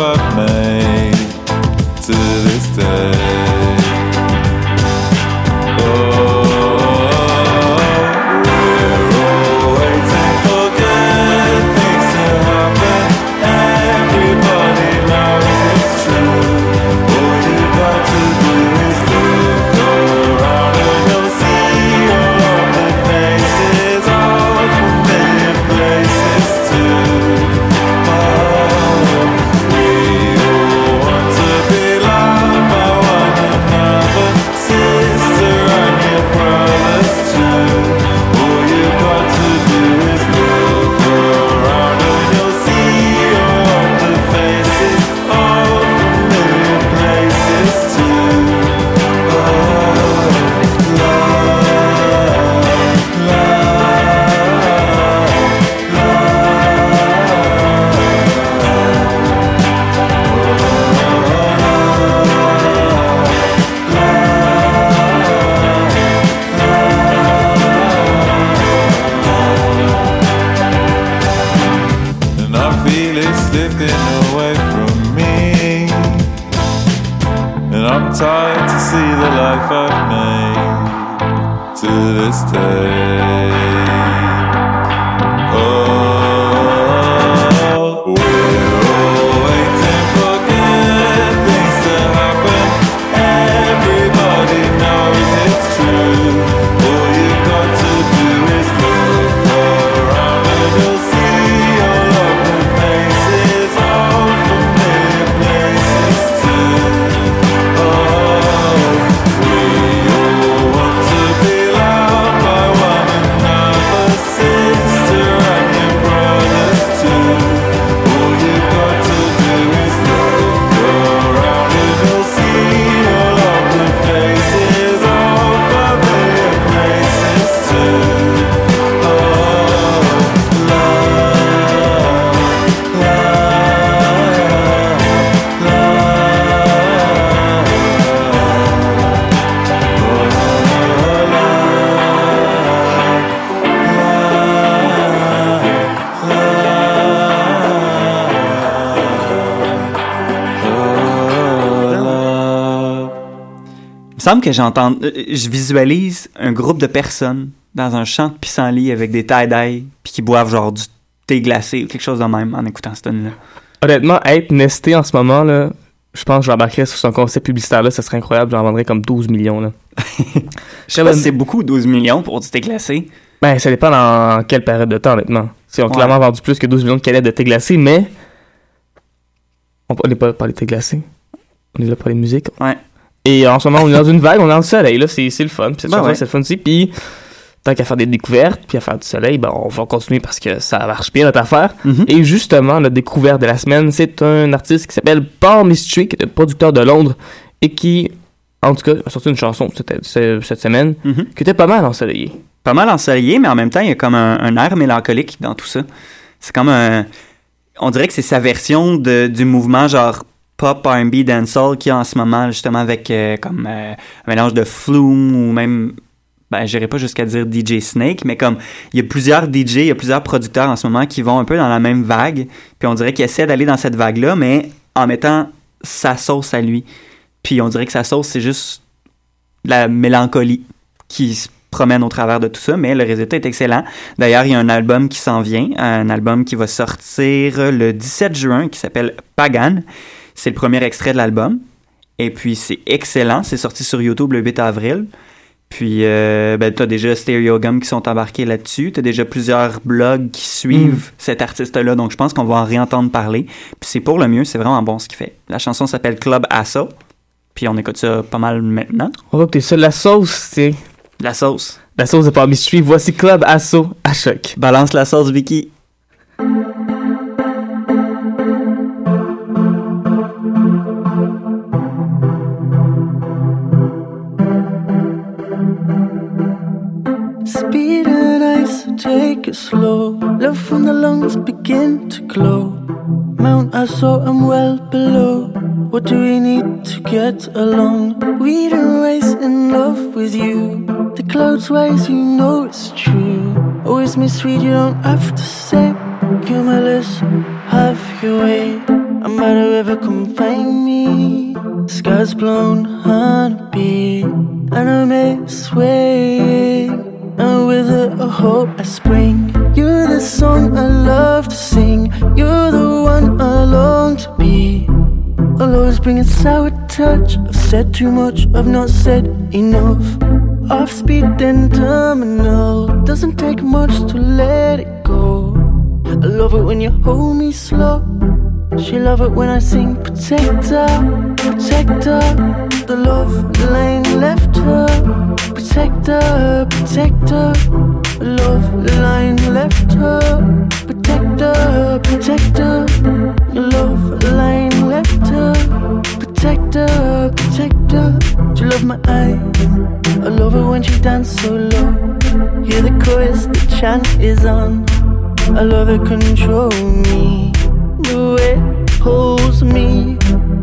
C: Day. Semble que j'entends, euh, je visualise un groupe de personnes dans un champ de pissenlit avec des tie-dye puis qui boivent genre du thé glacé ou quelque chose de même en écoutant cette tune là
B: Honnêtement, être nesté en ce moment, là, je pense que j'embarquerais sur son concept publicitaire-là, ça serait incroyable, j'en vendrais comme 12 millions. Là. (laughs)
C: Je sais pas si c'est beaucoup, 12 millions pour du thé glacé.
B: Ben, ça dépend dans quelle période de temps, honnêtement. Ils ont
C: Ouais.
B: clairement vendu plus que 12 millions de canettes de thé glacé, mais. On n'est pas là pour les thé glacé. On est là pour les musiques.
C: Ouais.
B: Et en ce moment, on est dans une vague, on est dans le soleil, là, c'est c'est le fun.
C: Ben ouais.
B: c'est le fun aussi. Puis, tant qu'à faire des découvertes, puis à faire du soleil, ben, on va continuer parce que ça marche bien notre affaire.
C: Mhm.
B: Et justement, notre découverte de la semaine, c'est un artiste qui s'appelle Paul Mystery, qui est producteur de Londres et qui, en tout cas, a sorti une chanson cette, semaine
C: Mhm.
B: qui était pas mal ensoleillée.
C: Pas mal ensoleillé, mais en même temps, il y a comme un, un air mélancolique dans tout ça. C'est comme un. On dirait que c'est sa version de, du mouvement genre pop, R&B, dancehall qu'il y a en ce moment, justement, avec euh, comme euh, un mélange de Flume ou même. Ben, j'irai pas jusqu'à dire DJ Snake, mais comme il y a plusieurs DJ, il y a plusieurs producteurs en ce moment qui vont un peu dans la même vague, puis on dirait qu'ils essaient d'aller dans cette vague-là, mais en mettant sa sauce à lui. Puis on dirait que sa sauce, c'est juste la mélancolie qui se promène au travers de tout ça, mais le résultat est excellent. D'ailleurs, il y a un album qui s'en vient, un album qui va sortir le 17 juin qui s'appelle Pagan. C'est le premier extrait de l'album. Et puis, c'est excellent. C'est sorti sur YouTube le 8 avril. Puis, euh, ben, tu as déjà Stereogum qui sont embarqués là-dessus. Tu as déjà plusieurs blogs qui suivent cet artiste-là. Donc, je pense qu'on va en réentendre parler. Puis, c'est pour le mieux. C'est vraiment bon ce qu'il fait. La chanson s'appelle Club Assa. Puis, on écoute ça pas mal maintenant.
B: On va écouter ça. La sauce, c'est.
C: La sauce.
B: La sauce de Mystery. Voici Club Asso à choc.
C: Balance la sauce, Vicky.
I: Take it slow. Love from the lungs begin to glow. Mount Aso, I'm well below. What do we need to get along? We don't race in love with you. The clouds rise, you know it's true. Always me sweet, you don't have to say. Cumulus, have your way. I'm by the river, come find me. Skies blown, honeybee. And I may sway. And with it, I hope I spring. You're the song I love to sing. You're the one I long to be. I'll always bring a sour touch. I've said too much, I've not said enough. Off speed then terminal. Doesn't take much to let it go. I love it when you hold me slow. She love it when I sing protector, protector. The love line left her. Protect her, Protector, protector. Love line left her. Protector, protector. Love line left her. protect Protector, protector. She love my eyes. I love her when she dance so low. Hear the chorus, the chant is on. I love it control me. The way holds me.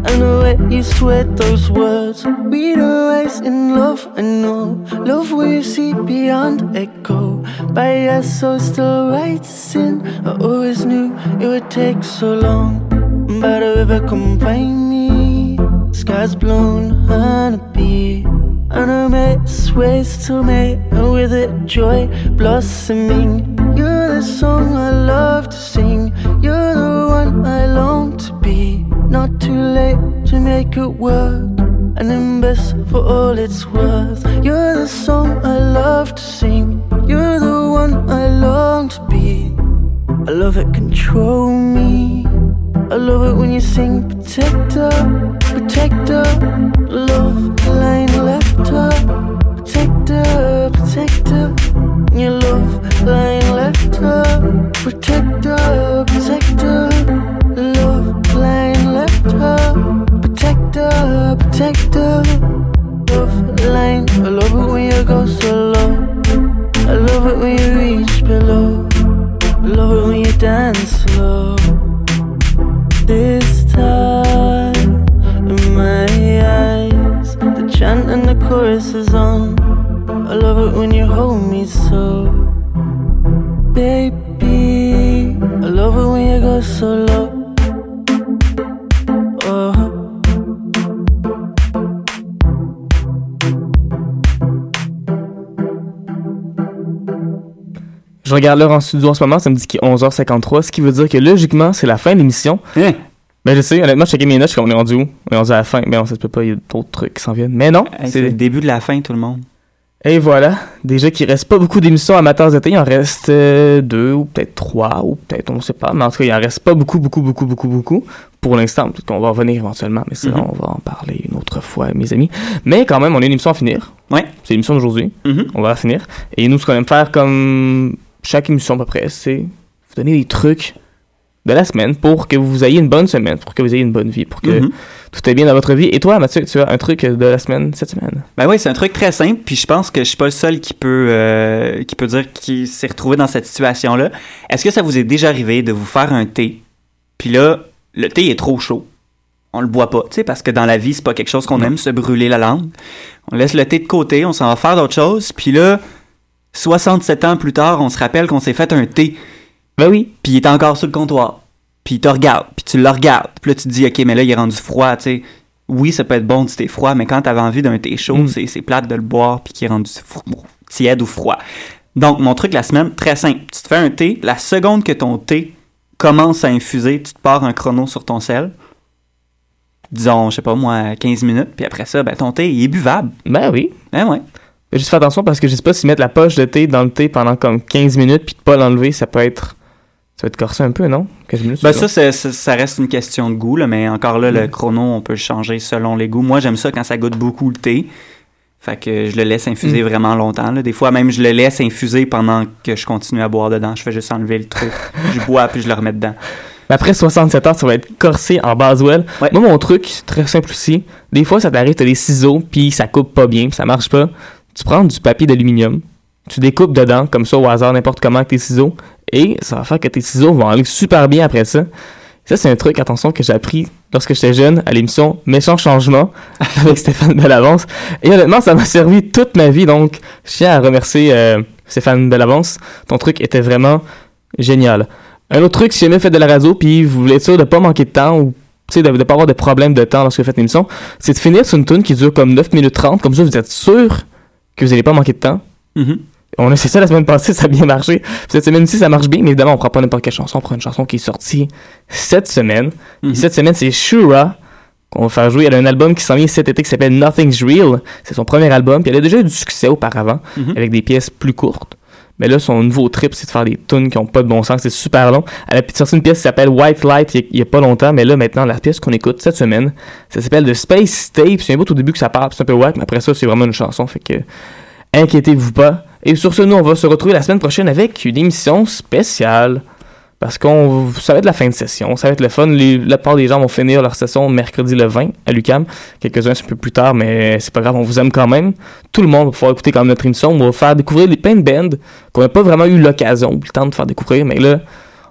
I: And the way you sweat those words. We don't rise in love, I know. Love you see beyond echo. By us, so still writes in. I always knew it would take so long. By the river, come find me. Skies blown, honeybee. And a mess ways to make, and with it joy blossoming. You're the song I love to sing. You're the one I long. Not too late to make it work. Then best for all it's worth. You're the song I love to sing. You're the one I long to be. I love it, control me. I love it when you sing protector, protector. Love line left her, protector, protector. Your love line left her, protector, protector. Protector. Love line, I love it when you go so low. I love it when you reach below. I love it when you dance slow. This time, in my eyes, the chant and the chorus is on. I love it when you hold me so, baby. I love it when you go so low.
B: Je regarde l'heure en studio en ce moment, ça me dit qu'il est 11h53, ce qui veut dire que logiquement, c'est la fin de l'émission.
C: Hein?
B: Ben je sais, honnêtement, je checkais mes notes, je suis comme on est rendu où? On est rendu à la fin. Mais ça se peut pas, il y a d'autres trucs qui s'en viennent. Mais non,
C: Hey, c'est le début de la fin, tout le monde.
B: Et voilà, déjà qu'il reste pas beaucoup d'émissions amateurs d'été, il en reste euh, deux ou peut-être trois ou peut-être on ne sait pas, mais en tout cas il en reste pas beaucoup, beaucoup, beaucoup, beaucoup, beaucoup pour l'instant. Peut-être qu'on va revenir éventuellement, mais ça
C: Mhm.
B: on va en parler une autre fois, mes amis. Mais quand même, on a une émission à finir.
C: Ouais.
B: C'est l'émission d'aujourd'hui.
C: Mhm.
B: On va la finir. Et nous, ce qu'on aime faire comme chaque émission à peu près, c'est vous donner des trucs de la semaine pour que vous ayez une bonne semaine, pour que vous ayez une bonne vie, pour que
C: Mhm.
B: tout aille bien dans votre vie. Et toi, Mathieu, tu as un truc de la semaine cette semaine?
C: Ben oui, c'est un truc très simple, puis je pense que je suis pas le seul qui peut euh, qui peut dire qu'il s'est retrouvé dans cette situation-là. Est-ce que ça vous est déjà arrivé de vous faire un thé, puis là, le thé est trop chaud? On le boit pas, tu sais, parce que dans la vie, c'est pas quelque chose qu'on aime, se brûler la langue. On laisse le thé de côté, on s'en va faire d'autres choses, puis là, 67 ans plus tard, on se rappelle qu'on s'est fait un thé.
B: Ben oui.
C: Puis il est encore sur le comptoir. Puis il te regarde, puis tu le regardes. Puis là, tu te dis, OK, mais là, il est rendu froid, tu sais. Oui, ça peut être bon du thé froid, mais quand t'avais envie d'un thé chaud,
B: Mm.
C: c'est plate de le boire, puis qu'il est rendu tiède ou froid. Donc, mon truc la semaine, très simple. Tu te fais un thé, la seconde que ton thé commence à infuser, tu te pars un chrono sur ton sel. Disons, je sais pas moi, 15 minutes, puis après ça, ben ton thé, il est buvable.
B: Ben oui.
C: Ben ouais.
B: Juste fais attention parce que je sais pas si mettre la poche de thé dans le thé pendant comme 15 minutes puis de pas l'enlever, ça peut être. Ça va être corsé un peu, non? 15 minutes.
C: Ben ça, ça, ça reste une question de goût, là, mais encore là, le chrono, on peut le changer selon les goûts. Moi, j'aime ça quand ça goûte beaucoup le thé. Fait que je le laisse infuser
B: Mm.
C: vraiment longtemps. là. Des fois, même, je le laisse infuser pendant que je continue à boire dedans. Je fais juste enlever le truc. (laughs) je bois, puis je le remets dedans.
B: Mais après 67 heures, ça va être corsé en Baswell. Moi, mon truc, très simple aussi. Des fois, ça t'arrive, t'as des ciseaux, puis ça coupe pas bien, puis ça marche pas. Tu prends du papier d'aluminium, tu découpes dedans, comme ça, au hasard, n'importe comment, avec tes ciseaux, et ça va faire que tes ciseaux vont aller super bien après ça. Ça, c'est un truc, attention, que j'ai appris lorsque j'étais jeune à l'émission Méchant Changement (laughs) avec Stéphane Bellavance. Et honnêtement, ça m'a servi toute ma vie. Donc, je tiens à remercier euh, Stéphane Bellavance. Ton truc était vraiment génial. Un autre truc, si jamais vous faites de la radio puis vous voulez être sûr de pas manquer de temps ou de ne pas avoir de problème de temps lorsque vous faites l'émission, c'est de finir sur une tune qui dure comme 9 minutes 30. Comme ça, vous êtes sûr que vous n'allez pas manquer de temps.
C: Mhm.
B: On a fait ça la semaine passée, (laughs) ça a bien marché. Cette semaine-ci, ça marche bien, mais évidemment, on prend pas n'importe quelle chanson. On prend une chanson qui est sortie cette semaine. Et cette semaine, c'est Shura qu'on va faire jouer. Elle a un album qui s'en vient cet été qui s'appelle Nothing's Real. C'est son premier album. Puis elle a déjà eu du succès auparavant,
C: Mhm.
B: avec des pièces plus courtes. Mais là, son nouveau trip, c'est de faire des tunes qui ont pas de bon sens. C'est super long. Elle a sorti une pièce qui s'appelle White Light il y a- pas longtemps. Mais là, maintenant, la pièce qu'on écoute cette semaine, ça s'appelle The Space Tape. C'est un bout au début que ça parle, c'est un peu wack. Mais après ça, c'est vraiment une chanson. Fait que inquiétez-vous pas. Et sur ce, nous, on va se retrouver la semaine prochaine avec une émission spéciale. Parce qu'on ça va être la fin de session, ça va être le fun. Les- la plupart des gens vont finir leur session mercredi le 20 à l'UCAM. Quelques-uns un peu plus tard, mais c'est pas grave, on vous aime quand même. Tout le monde va pouvoir écouter quand même notre émission. On va faire découvrir des plein de bands qu'on n'a pas vraiment eu l'occasion ou le temps de faire découvrir. Mais là,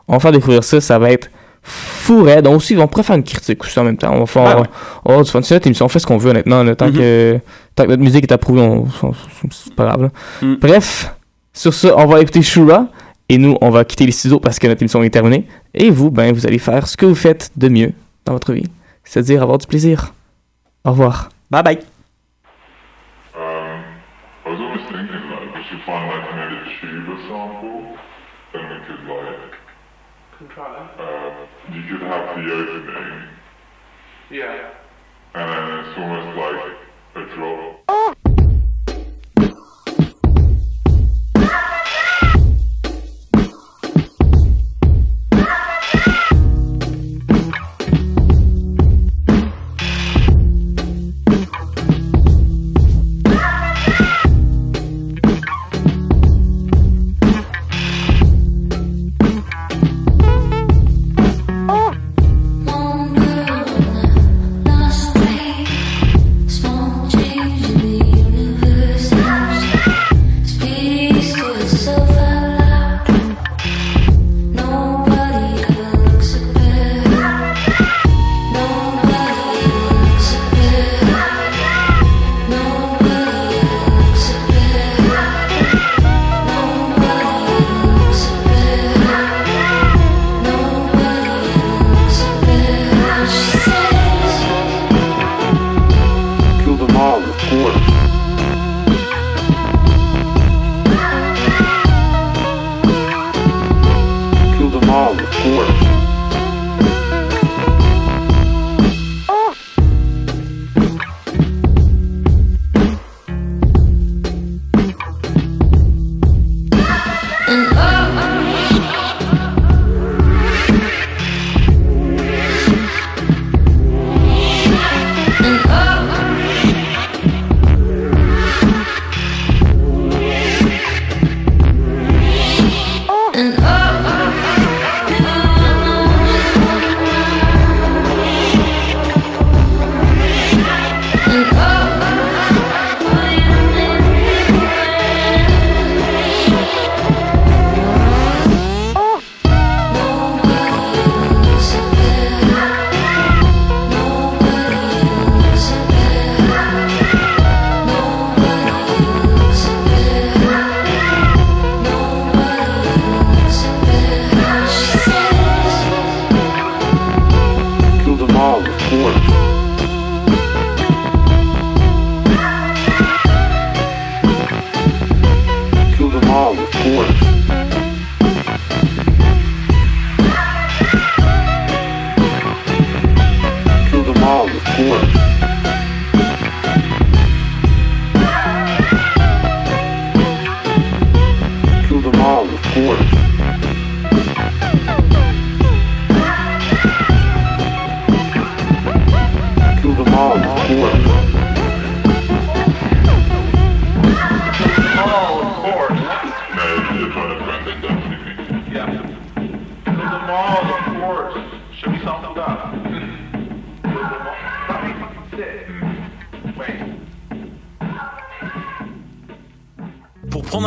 B: on va faire découvrir ça, ça va être fou raide. Donc aussi, on pourrait faire une critique aussi en même temps. On va faire
C: Ah ouais.
B: on fun. C'est notre émission, on fait ce qu'on veut honnêtement. là. tant,
C: Mhm.
B: que, tant que notre musique est approuvée, on, on- c'est pas grave.
C: Mm.
B: Bref, sur ça, on va écouter Shura. Et nous, on va quitter les ciseaux parce que notre émission est terminée. Et vous, ben, vous allez faire ce que vous faites de mieux dans votre vie. C'est-à-dire avoir du plaisir. Au revoir.
C: Bye bye.
J: Was always thinking like we should find like maybe a tuba sample, then we could like you could have the opening,
K: Yeah.
J: and then it's almost like a drop.
D: Small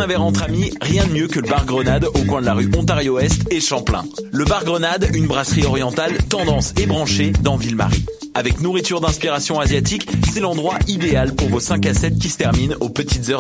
L: un verre entre amis, rien de mieux que le bar Grenade au coin de la rue Ontario-Est et Champlain. Le bar Grenade, une brasserie orientale tendance et branchée dans Ville-Marie. Avec nourriture d'inspiration asiatique, c'est l'endroit idéal pour vos 5 à 7 qui se terminent aux petites heures